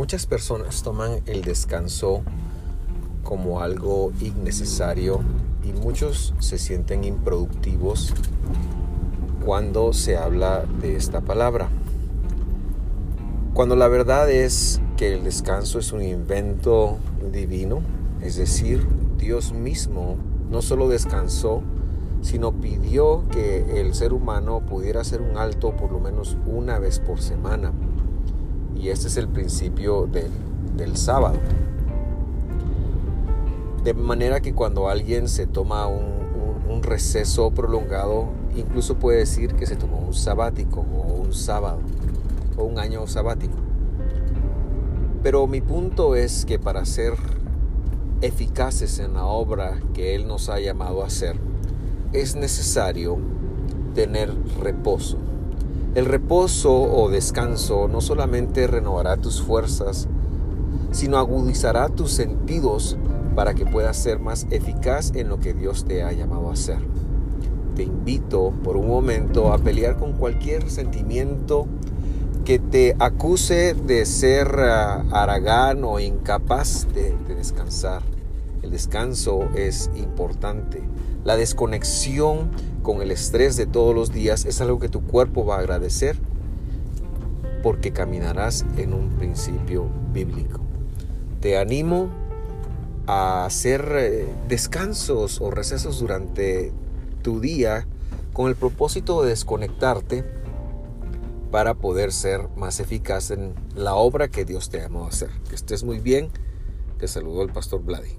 Muchas personas toman el descanso como algo innecesario y muchos se sienten improductivos cuando se habla de esta palabra. Cuando la verdad es que el descanso es un invento divino, es decir, Dios mismo no solo descansó, sino pidió que el ser humano pudiera hacer un alto por lo menos una vez por semana. Y este es el principio del, sábado. De manera que cuando alguien se toma un, receso prolongado, incluso puede decir que se tomó un sabático o un sábado o un año sabático. Pero mi punto es que para ser eficaces en la obra que Él nos ha llamado a hacer, es necesario tener reposo. El reposo o descanso no solamente renovará tus fuerzas, sino agudizará tus sentidos para que puedas ser más eficaz en lo que Dios te ha llamado a hacer. Te invito por un momento a pelear con cualquier sentimiento que te acuse de ser uh, aragán o incapaz de descansar. El descanso es importante. La desconexión con el estrés de todos los días es algo que tu cuerpo va a agradecer porque caminarás en un principio bíblico. Te animo a hacer eh, descansos o recesos durante tu día con el propósito de desconectarte para poder ser más eficaz en la obra que Dios te llamó a hacer. Que estés muy bien. Te saludo el pastor Vladi.